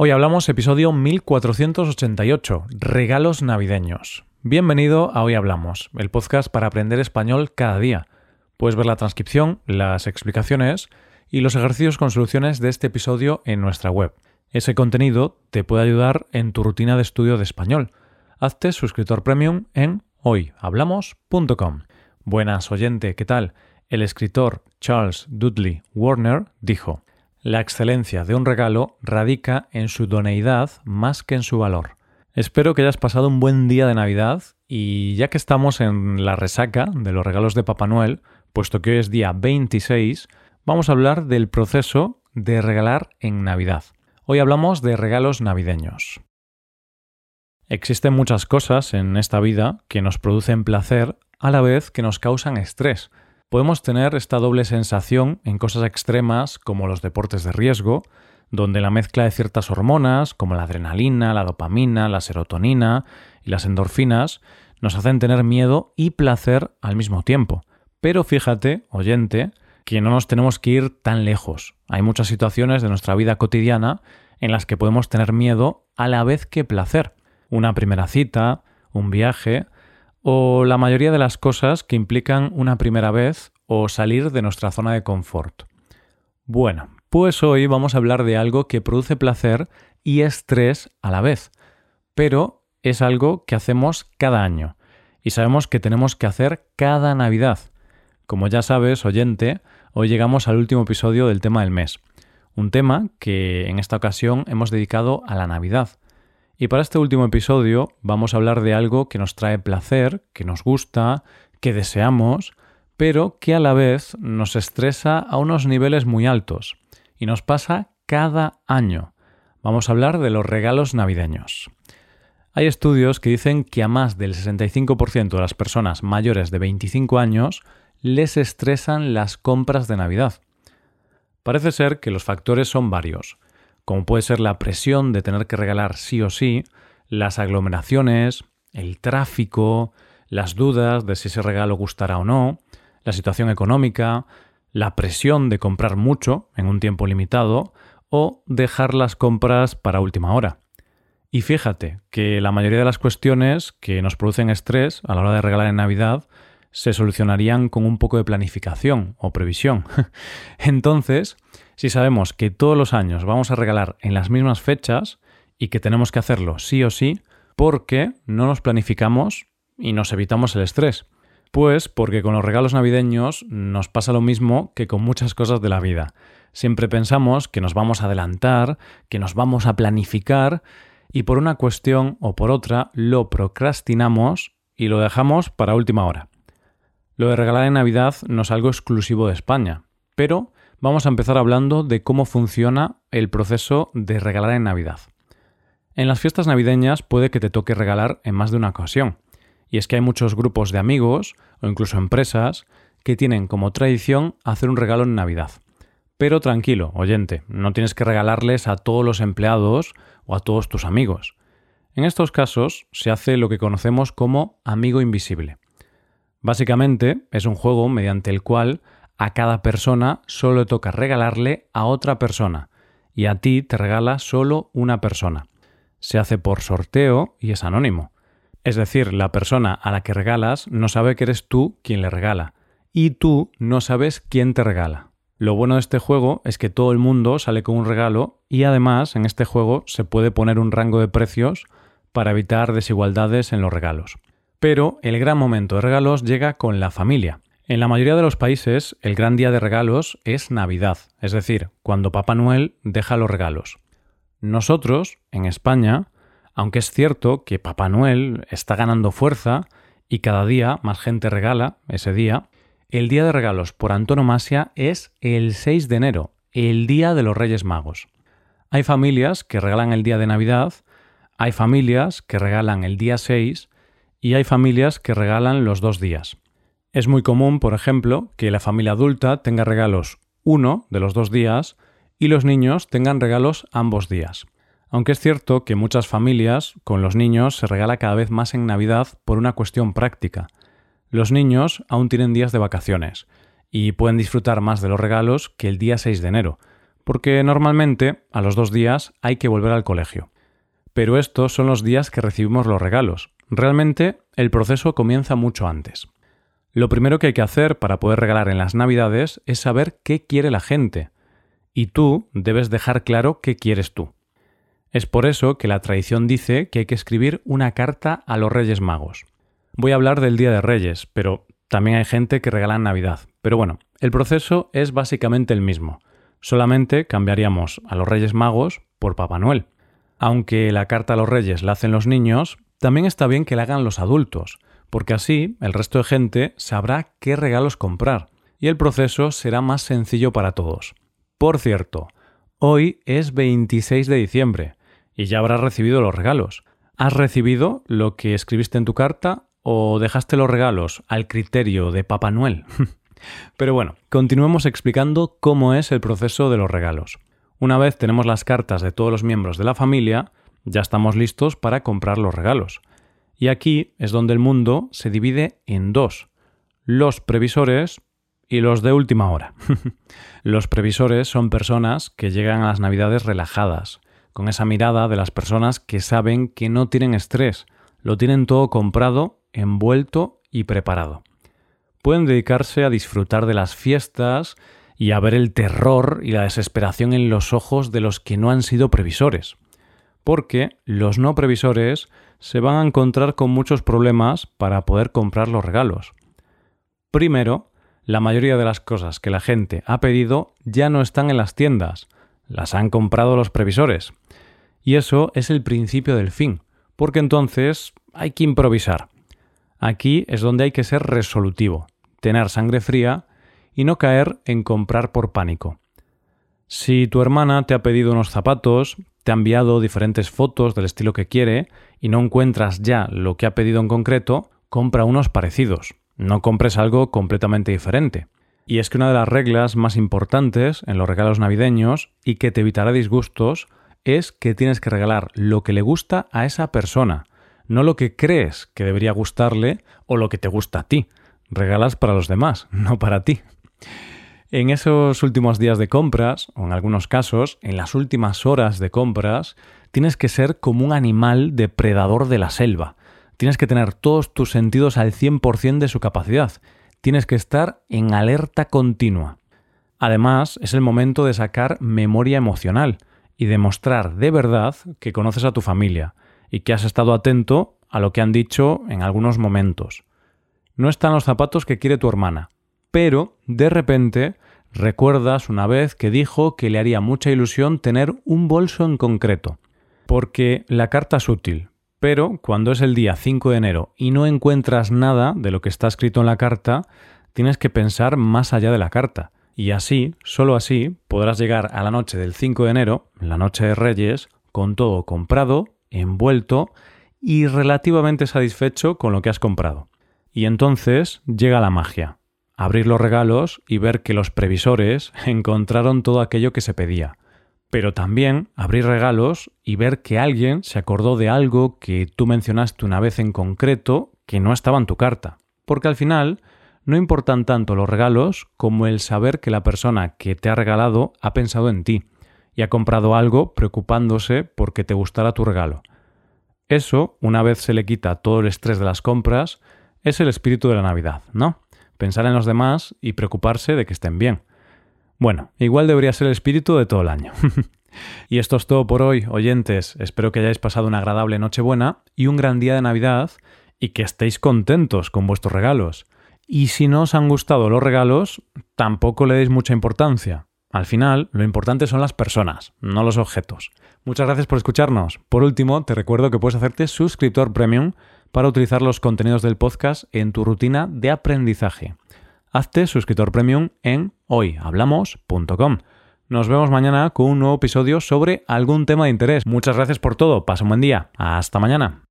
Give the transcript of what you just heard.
Hoy hablamos episodio 1488, regalos navideños. Bienvenido a Hoy Hablamos, el podcast para aprender español cada día. Puedes ver la transcripción, las explicaciones y los ejercicios con soluciones de este episodio en nuestra web. Ese contenido te puede ayudar en tu rutina de estudio de español. Hazte suscriptor premium en hoyhablamos.com. Buenas oyente, ¿qué tal? El escritor Charles Dudley Warner dijo, La excelencia de un regalo radica en su doneidad más que en su valor. Espero que hayas pasado un buen día de Navidad y ya que estamos en la resaca de los regalos de Papá Noel, puesto que hoy es día 26, vamos a hablar del proceso de regalar en Navidad. Hoy hablamos de regalos navideños. Existen muchas cosas en esta vida que nos producen placer a la vez que nos causan estrés. Podemos tener esta doble sensación en cosas extremas como los deportes de riesgo, donde la mezcla de ciertas hormonas como la adrenalina, la dopamina, la serotonina y las endorfinas nos hacen tener miedo y placer al mismo tiempo. Pero fíjate, oyente, que no nos tenemos que ir tan lejos. Hay muchas situaciones de nuestra vida cotidiana en las que podemos tener miedo a la vez que placer. Una primera cita, un viaje o la mayoría de las cosas que implican una primera vez o salir de nuestra zona de confort. Bueno, pues hoy vamos a hablar de algo que produce placer y estrés a la vez, pero es algo que hacemos cada año y sabemos que tenemos que hacer cada Navidad. Como ya sabes, oyente, hoy llegamos al último episodio del tema del mes. Un tema que en esta ocasión hemos dedicado a la Navidad. Y para este último episodio vamos a hablar de algo que nos trae placer, que nos gusta, que deseamos, pero que a la vez nos estresa a unos niveles muy altos. Y nos pasa cada año. Vamos a hablar de los regalos navideños. Hay estudios que dicen que a más del 65% de las personas mayores de 25 años les estresan las compras de Navidad. Parece ser que los factores son varios, como puede ser la presión de tener que regalar sí o sí, las aglomeraciones, el tráfico, las dudas de si ese regalo gustará o no, la situación económica, la presión de comprar mucho en un tiempo limitado o dejar las compras para última hora. Y fíjate que la mayoría de las cuestiones que nos producen estrés a la hora de regalar en Navidad se solucionarían con un poco de planificación o previsión. Entonces, si sabemos que todos los años vamos a regalar en las mismas fechas y que tenemos que hacerlo sí o sí, ¿por qué no nos planificamos y nos evitamos el estrés? Pues porque con los regalos navideños nos pasa lo mismo que con muchas cosas de la vida. Siempre pensamos que nos vamos a adelantar, que nos vamos a planificar y por una cuestión o por otra lo procrastinamos y lo dejamos para última hora. Lo de regalar en Navidad no es algo exclusivo de España, pero vamos a empezar hablando de cómo funciona el proceso de regalar en Navidad. En las fiestas navideñas puede que te toque regalar en más de una ocasión, y es que hay muchos grupos de amigos o incluso empresas que tienen como tradición hacer un regalo en Navidad. Pero tranquilo, oyente, no tienes que regalarles a todos los empleados o a todos tus amigos. En estos casos se hace lo que conocemos como amigo invisible. Básicamente es un juego mediante el cual a cada persona solo toca regalarle a otra persona y a ti te regala solo una persona. Se hace por sorteo y es anónimo. Es decir, la persona a la que regalas no sabe que eres tú quien le regala y tú no sabes quién te regala. Lo bueno de este juego es que todo el mundo sale con un regalo y además en este juego se puede poner un rango de precios para evitar desigualdades en los regalos. Pero el gran momento de regalos llega con la familia. En la mayoría de los países, el gran día de regalos es Navidad, es decir, cuando Papá Noel deja los regalos. Nosotros, en España, aunque es cierto que Papá Noel está ganando fuerza y cada día más gente regala ese día, el día de regalos por antonomasia es el 6 de enero, el día de los Reyes Magos. Hay familias que regalan el día de Navidad, hay familias que regalan el día 6 y hay familias que regalan los dos días. Es muy común, por ejemplo, que la familia adulta tenga regalos uno de los dos días y los niños tengan regalos ambos días. Aunque es cierto que muchas familias con los niños se regala cada vez más en Navidad por una cuestión práctica. Los niños aún tienen días de vacaciones y pueden disfrutar más de los regalos que el día 6 de enero, porque normalmente a los dos días hay que volver al colegio. Pero estos son los días que recibimos los regalos. Realmente el proceso comienza mucho antes. Lo primero que hay que hacer para poder regalar en las Navidades es saber qué quiere la gente. Y tú debes dejar claro qué quieres tú. Es por eso que la tradición dice que hay que escribir una carta a los Reyes Magos. Voy a hablar del Día de Reyes, pero también hay gente que regala en Navidad. Pero bueno, el proceso es básicamente el mismo. Solamente cambiaríamos a los Reyes Magos por Papá Noel. Aunque la carta a los Reyes la hacen los niños, también está bien que la hagan los adultos, porque así el resto de gente sabrá qué regalos comprar y el proceso será más sencillo para todos. Por cierto, hoy es 26 de diciembre y ya habrás recibido los regalos. ¿Has recibido lo que escribiste en tu carta o dejaste los regalos al criterio de Papá Noel? Pero bueno, continuemos explicando cómo es el proceso de los regalos. Una vez tenemos las cartas de todos los miembros de la familia, ya estamos listos para comprar los regalos. Y aquí es donde el mundo se divide en dos, los previsores y los de última hora. los previsores son personas que llegan a las navidades relajadas, con esa mirada de las personas que saben que no tienen estrés, lo tienen todo comprado, envuelto y preparado pueden dedicarse a disfrutar de las fiestas y a ver el terror y la desesperación en los ojos de los que no han sido previsores. Porque los no previsores se van a encontrar con muchos problemas para poder comprar los regalos. Primero, la mayoría de las cosas que la gente ha pedido ya no están en las tiendas, las han comprado los previsores. Y eso es el principio del fin, porque entonces hay que improvisar. Aquí es donde hay que ser resolutivo, tener sangre fría y no caer en comprar por pánico. Si tu hermana te ha pedido unos zapatos, te ha enviado diferentes fotos del estilo que quiere y no encuentras ya lo que ha pedido en concreto, compra unos parecidos. No compres algo completamente diferente. Y es que una de las reglas más importantes en los regalos navideños y que te evitará disgustos es que tienes que regalar lo que le gusta a esa persona, no lo que crees que debería gustarle o lo que te gusta a ti. Regalas para los demás, no para ti. En esos últimos días de compras, o en algunos casos, en las últimas horas de compras, tienes que ser como un animal depredador de la selva. Tienes que tener todos tus sentidos al 100% de su capacidad. Tienes que estar en alerta continua. Además, es el momento de sacar memoria emocional y demostrar de verdad que conoces a tu familia, y que has estado atento a lo que han dicho en algunos momentos. No están los zapatos que quiere tu hermana, pero de repente recuerdas una vez que dijo que le haría mucha ilusión tener un bolso en concreto. Porque la carta es útil, pero cuando es el día 5 de enero y no encuentras nada de lo que está escrito en la carta, tienes que pensar más allá de la carta. Y así, solo así, podrás llegar a la noche del 5 de enero, la noche de Reyes, con todo comprado, envuelto y relativamente satisfecho con lo que has comprado. Y entonces llega la magia. Abrir los regalos y ver que los previsores encontraron todo aquello que se pedía. Pero también abrir regalos y ver que alguien se acordó de algo que tú mencionaste una vez en concreto que no estaba en tu carta. Porque al final no importan tanto los regalos como el saber que la persona que te ha regalado ha pensado en ti y ha comprado algo preocupándose porque te gustara tu regalo. Eso, una vez se le quita todo el estrés de las compras, es el espíritu de la Navidad, ¿no? Pensar en los demás y preocuparse de que estén bien. Bueno, igual debería ser el espíritu de todo el año. y esto es todo por hoy, oyentes. Espero que hayáis pasado una agradable Nochebuena y un gran día de Navidad y que estéis contentos con vuestros regalos. Y si no os han gustado los regalos, tampoco le deis mucha importancia. Al final, lo importante son las personas, no los objetos. Muchas gracias por escucharnos. Por último, te recuerdo que puedes hacerte suscriptor premium para utilizar los contenidos del podcast en tu rutina de aprendizaje. Hazte suscriptor premium en hoyhablamos.com. Nos vemos mañana con un nuevo episodio sobre algún tema de interés. Muchas gracias por todo. Pasa un buen día. Hasta mañana.